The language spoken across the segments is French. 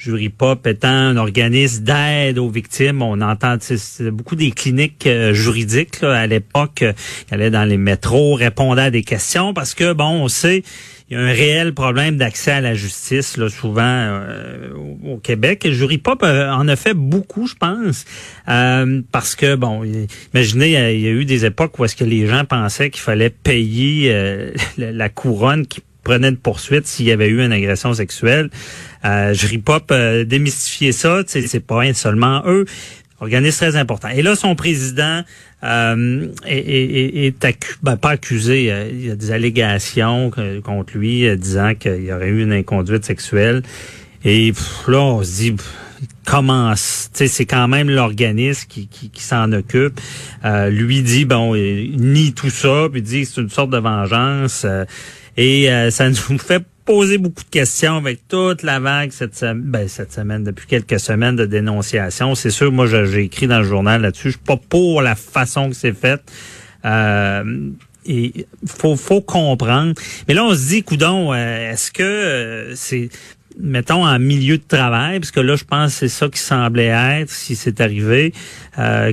Jury Pop étant un organisme d'aide aux victimes. On entend beaucoup des cliniques euh, juridiques à l'époque. Euh, qui allaient dans les métros, répondaient à des questions parce que, bon, on sait il y a un réel problème d'accès à la justice, là, souvent euh, au Québec. Jury pop en a fait beaucoup, je pense, parce que bon, imaginez, il y, a, eu des époques où est-ce que les gens pensaient qu'il fallait payer la couronne qui prenait de poursuite s'il y avait eu une agression sexuelle. Euh, Jury Pop euh, démystifier ça, c'est pas seulement eux. Organisme très important. Et là, son président euh, est, est, ben, pas accusé. Euh, il y a des allégations contre lui euh, disant qu'il y aurait eu une inconduite sexuelle. Et là, on se dit comment c'est quand même l'organisme qui, qui, qui s'en occupe. Euh, lui dit bon, il nie tout ça, puis dit c'est une sorte de vengeance. Et euh, ça nous fait poser beaucoup de questions avec toute la vague cette, semaine, ben, cette semaine, depuis quelques semaines de dénonciation. C'est sûr, moi, j'ai écrit dans le journal là-dessus. Je suis pas pour la façon que c'est fait. Euh, faut faut comprendre. Mais là, on se dit, coudon, euh, est-ce que euh, c'est mettons en milieu de travail, parce que là, je pense que c'est ça qui semblait être si c'est arrivé. Euh,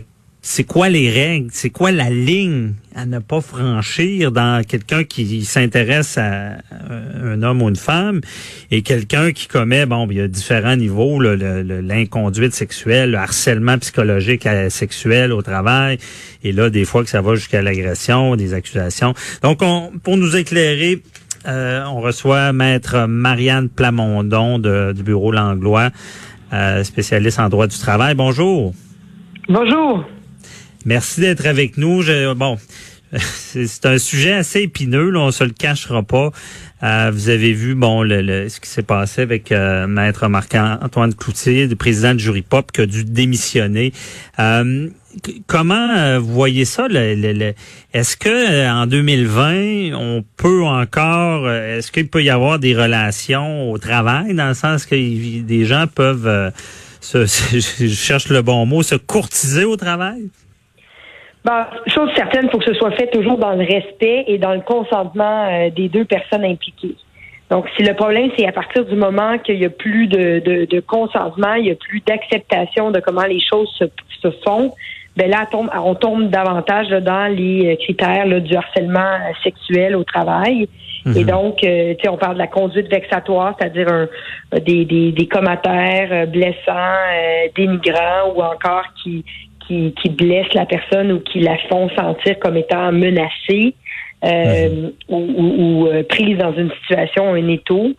c'est quoi les règles, c'est quoi la ligne à ne pas franchir dans quelqu'un qui s'intéresse à un homme ou une femme et quelqu'un qui commet, bon, il y a différents niveaux, l'inconduite sexuelle, le harcèlement psychologique et sexuel au travail, et là, des fois que ça va jusqu'à l'agression, des accusations. Donc, on, pour nous éclairer, euh, on reçoit Maître Marianne Plamondon du bureau Langlois, euh, spécialiste en droit du travail. Bonjour. Bonjour. Merci d'être avec nous. Je, bon, c'est un sujet assez épineux, là, on se le cachera pas. Euh, vous avez vu bon le, ce qui s'est passé avec euh, maître Marc-Antoine Cloutier, le président de Jury Pop, qui a dû démissionner. Euh, comment vous voyez ça? est-ce que en 2020, on peut encore, est-ce qu'il peut y avoir des relations au travail, dans le sens que des gens peuvent, se, je cherche le bon mot, se courtiser au travail? Chose certaine, il faut que ce soit fait toujours dans le respect et dans le consentement euh, des deux personnes impliquées. Donc, si le problème, c'est à partir du moment qu'il n'y a plus de, de, consentement, il n'y a plus d'acceptation de comment les choses se, se font, ben là, on tombe, on tombe davantage dans les euh, critères du harcèlement sexuel au travail. Et mhm. donc, euh, tu sais, on parle de la conduite vexatoire, c'est-à-dire un, des, des, des commentaires blessants, dénigrants ou encore qui, qui, qui blessent la personne ou qui la font sentir comme étant menacée. Euh, ou, ou, euh, prise dans une situation, un étau.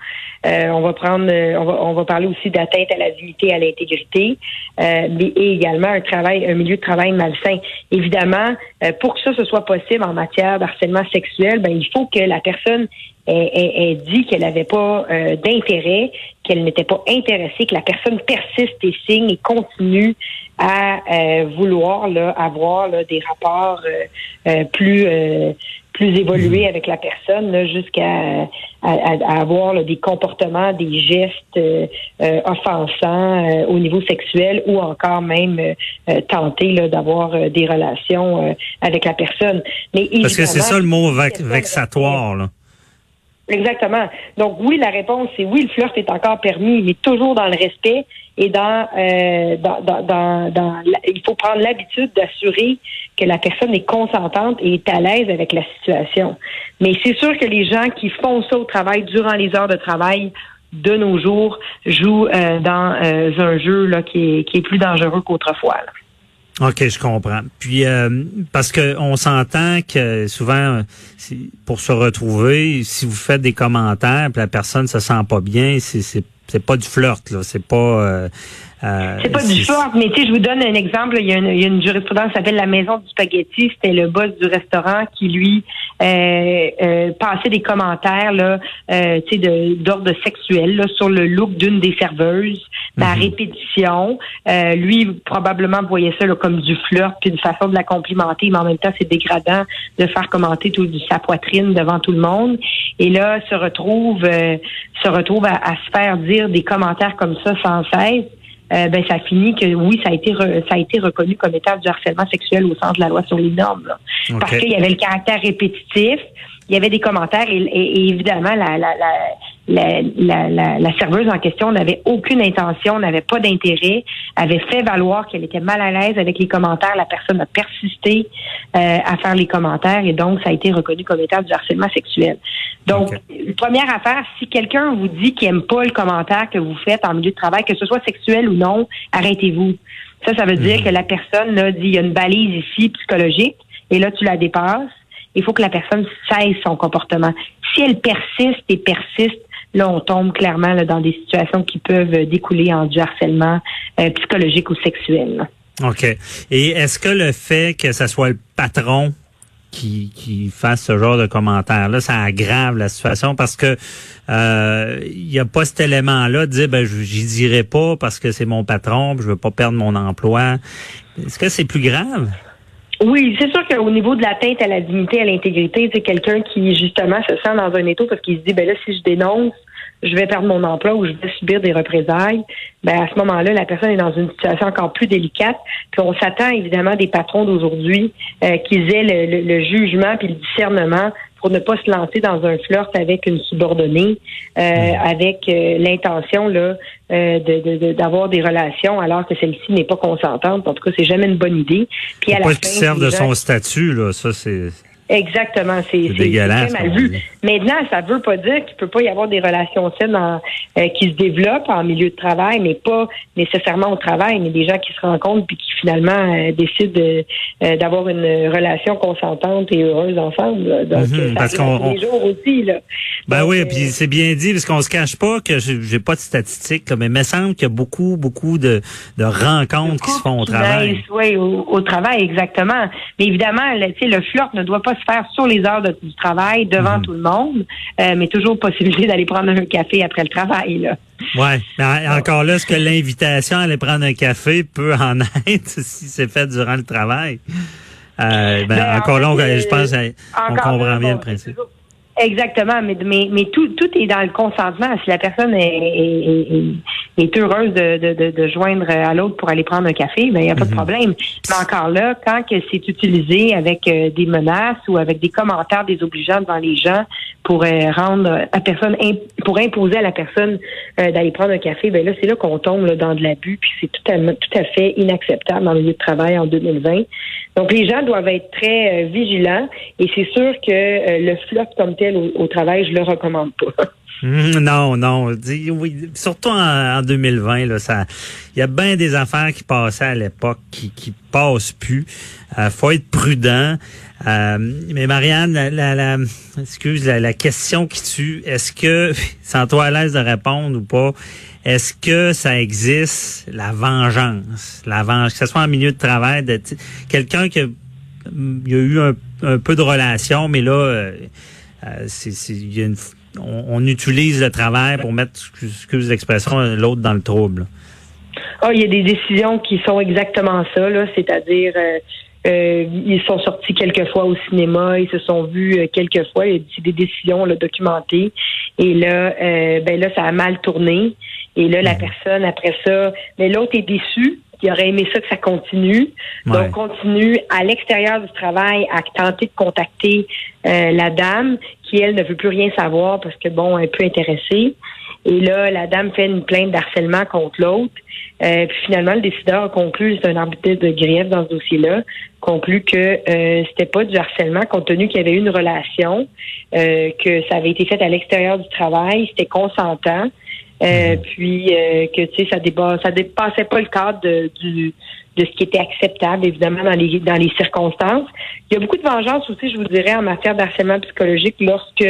Euh, on va prendre, on va, on va parler aussi d'atteinte à la dignité, à l'intégrité, mais et également un travail, un milieu de travail malsain. Évidemment, pour que ça ce soit possible en matière d'harcèlement sexuel, ben il faut que la personne ait, dit qu'elle n'avait pas d'intérêt, qu'elle n'était pas intéressée, que la personne persiste et signe et continue à euh, vouloir là, avoir là, des rapports euh, euh, plus plus évolués hmm. avec la personne jusqu'à à, avoir des comportements, des gestes offensants au niveau sexuel ou encore même tenter d'avoir des relations avec la personne. Mais Parce que c'est ça le mot vexatoire. Là. Exactement. Donc oui, la réponse c'est oui, le flirt est encore permis, mais toujours dans le respect et dans, euh, dans, dans, dans, il faut prendre l'habitude d'assurer que la personne est consentante et est à l'aise avec la situation. Mais c'est sûr que les gens qui font ça au travail durant les heures de travail de nos jours jouent euh, dans euh, un jeu là, qui, est, qui est plus dangereux qu'autrefois. OK, je comprends. Puis euh, parce que on s'entend que souvent pour se retrouver, si vous faites des commentaires, puis la personne se sent pas bien, c'est c'est pas du flirt, là. C'est pas. Euh, euh, c'est pas du flirt, mais tu sais, je vous donne un exemple. Il y a une, il y a une jurisprudence qui s'appelle la maison du spaghetti. C'était le boss du restaurant qui lui euh, euh passait des commentaires là, euh, tu sais, d'ordre sexuel là, sur le look d'une des serveuses, la mhm. répétition. Euh, lui probablement voyait ça là, comme du flirt, puis une façon de la complimenter, mais en même temps c'est dégradant de faire commenter tout sa poitrine devant tout le monde. Et là se retrouve se retrouve à, à se faire dire des commentaires comme ça sans cesse. Euh, ben ça finit que oui, ça a été ça a été reconnu comme état du harcèlement sexuel au sens de la loi sur les normes. Parce qu'il y avait le caractère répétitif, il y avait des commentaires et, évidemment la, la, la, la, la, serveuse en question n'avait aucune intention, n'avait pas d'intérêt, avait fait valoir qu'elle était mal à l'aise avec les commentaires. La personne a persisté euh, à faire les commentaires et donc ça a été reconnu comme état du harcèlement sexuel. Donc, première affaire, si quelqu'un vous dit qu'il aime pas le commentaire que vous faites en milieu de travail, que ce soit sexuel ou non, arrêtez-vous. Ça, ça veut dire mhm. que la personne là, dit il y a une balise ici psychologique et là tu la dépasses il faut que la personne cesse son comportement. Si elle persiste et persiste, là, on tombe clairement dans des situations qui peuvent découler en du harcèlement euh, psychologique ou sexuel. OK. Et est-ce que le fait que ce soit le patron qui, qui fasse ce genre de commentaires-là, ça aggrave la situation? Parce que euh, il n'y a pas cet élément-là de dire ben j'y dirai pas parce que c'est mon patron, je veux pas perdre mon emploi. Est-ce que c'est plus grave? Oui, c'est sûr qu'au niveau de l'atteinte à la dignité, à l'intégrité, c'est quelqu'un qui justement se sent dans un étau parce qu'il se dit ben là si je dénonce, je vais perdre mon emploi ou je vais subir des représailles. Ben à ce moment-là, la personne est dans une situation encore plus délicate. Puis on s'attend évidemment des patrons d'aujourd'hui euh, qu'ils aient le, le, jugement puis le discernement pour ne pas se lancer dans un flirt avec une subordonnée, euh, mm. avec euh, l'intention là euh, d'avoir des relations alors que celle-ci n'est pas consentante. En tout cas, c'est jamais une bonne idée. Puis à la pas qu'il serve de son statut là, ça c'est Exactement, c'est dégueulasse. mal vu. Maintenant, ça veut pas dire qu'il peut pas y avoir des relations saines euh, qui se développent en milieu de travail, mais pas nécessairement au travail, mais des gens qui se rencontrent puis qui finalement euh, décident euh, d'avoir une relation consentante et heureuse ensemble. Donc, mhm, parce qu'on jours aussi là. Ben oui, puis c'est bien dit parce qu'on se cache pas que j'ai pas de statistiques, mais il me semble qu'il y a beaucoup, beaucoup de, de rencontres qui se font au travail. Oui, au, travail exactement. Mais évidemment, le, le flirt ne doit pas faire sur les heures de, du travail devant mhm. tout le monde, euh, mais toujours possibilité d'aller prendre un café après le travail. Là. Ouais, mais encore là, est-ce que l'invitation à aller prendre un café peut en être si c'est fait durant le travail? Euh, ben, ben encore là, je pense qu'on comprend bien le principe. Exactement, mais, mais, mais tout, tout est dans le consentement. Si la personne est, est, est heureuse de, de, de, joindre à l'autre pour aller prendre un café, ben il n'y a pas de mhm. problème. Mais encore là, quand que c'est utilisé avec euh, des menaces ou avec des commentaires désobligeants devant les gens pour euh, rendre la personne pour imposer à la personne euh, d'aller prendre un café, ben là c'est là qu'on tombe dans de l'abus, puis c'est tout à, tout à fait inacceptable dans le milieu de travail en 2020. Donc les gens doivent être très vigilants et c'est sûr que le flop comme tel au, travail, je le recommande pas. Hum, non, non. Surtout en, 2020, là, ça, il y a bien des affaires qui passaient à l'époque qui, qui passent plus. Euh, faut être prudent. Euh, mais Marianne, la, la, excuse, la, question qui tue, est-ce que, sans toi à l'aise de répondre ou pas, est-ce que ça existe la vengeance, la vengeance, que ce soit en milieu de travail, quelqu'un qui a, eu un, un peu de relation, mais là. Euh, euh, c'est, y a une, on, utilise le travail pour mettre, excuse l'expression, l'autre dans le trouble. Oh, il y a des décisions qui sont exactement ça, là, c'est-à-dire euh, euh, ils sont sortis quelques fois au cinéma, ils se sont vus quelques fois, c'est des décisions là, documentées. Et là, ben là, ça a mal tourné. Et là, la mhm. personne après ça, mais l'autre est déçu il aurait aimé ça que ça continue. Donc, continue à l'extérieur du travail à tenter de contacter euh, la dame qui, elle, ne veut plus rien savoir parce que, bon, elle est peu intéressée. Et là, la dame fait une plainte d'harcèlement contre l'autre. Euh, puis finalement, le décideur a conclu, c'est un arbitre de grief dans ce dossier-là, conclut que euh, c'était pas du harcèlement compte tenu qu'il y avait eu une relation, euh, que ça avait été fait à l'extérieur du travail, c'était consentant. Euh, mhm. Puis euh, que tu sais, ça dépasse, ça dépassait pas le cadre de, du, de ce qui était acceptable, évidemment, dans les dans les circonstances. Il y a beaucoup de vengeance aussi, je vous dirais, en matière d'harcèlement psychologique lorsque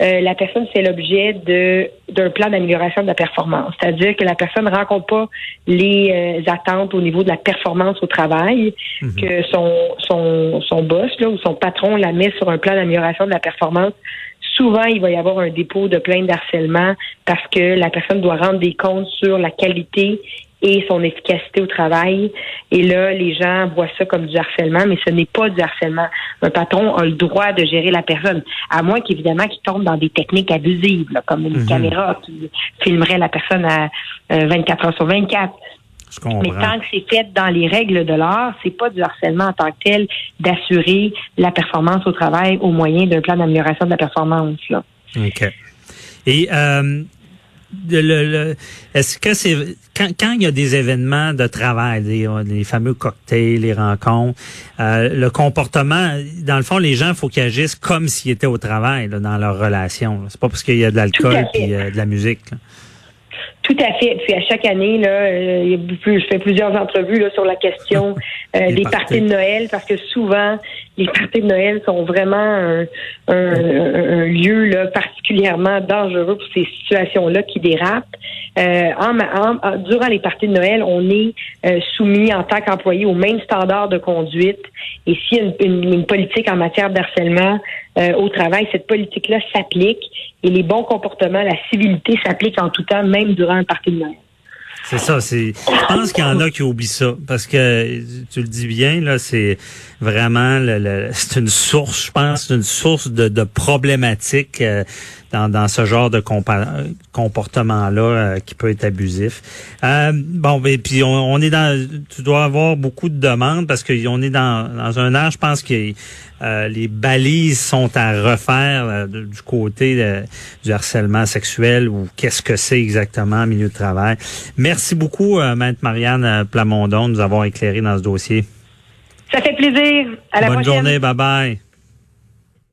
euh, la personne fait l'objet de d'un plan d'amélioration de la performance. C'est-à-dire que la personne ne rencontre pas les euh, attentes au niveau de la performance au travail, mhm. que son, son, son boss là, ou son patron la met sur un plan d'amélioration de la performance. Souvent, il va y avoir un dépôt de plainte d'harcèlement parce que la personne doit rendre des comptes sur la qualité et son efficacité au travail. Et là, les gens voient ça comme du harcèlement, mais ce n'est pas du harcèlement. Un patron a le droit de gérer la personne, à moins qu'évidemment qu'il tombe dans des techniques abusives, comme une mhm. caméra qui filmerait la personne à 24 euh, heures sur 24. Mais tant que c'est fait dans les règles de l'art, c'est pas du harcèlement en tant que tel d'assurer la performance au travail au moyen d'un plan d'amélioration de la performance. Là. OK. Et euh, le, est-ce que c'est quand, quand, il y a des événements de travail, les, les fameux cocktails, les rencontres, euh, le comportement, dans le fond, les gens, il faut qu'ils agissent comme s'ils étaient au travail dans leur relation. C'est pas parce qu'il y a de l'alcool et euh, de la musique. Tout à fait. Puis à chaque année, là, euh, je fais plusieurs entrevues là, sur la question euh, des parties. de Noël parce que souvent les parties de Noël sont vraiment un, un, lieu là, particulièrement dangereux pour ces situations-là qui dérapent. Euh, en, durant les parties de Noël, on est euh, soumis en tant qu'employé aux mêmes standards de conduite. Et s'il y a une, une, politique en matière d'harcèlement euh, au travail, cette politique-là s'applique et les bons comportements, la civilité s'applique en tout temps, même durant un parti de Noël. C'est ça. C'est. Je pense qu'il y en a qui oublient ça parce que tu le dis bien là, c'est vraiment le, c'est une source. Je pense, c'est une source de, de problématiques euh, dans, dans ce genre de comportement là euh, qui peut être abusif. Euh, bon, et ben, puis on, est dans. Tu dois avoir beaucoup de demandes parce qu'on est dans, dans un âge, je pense que les balises sont à refaire du côté du harcèlement sexuel ou qu'est-ce que c'est exactement milieu de travail. Merci beaucoup, Maître Marianne Plamondon, de nous avoir éclairé dans ce dossier. Ça fait plaisir. À la Bonne journée. Bye bye.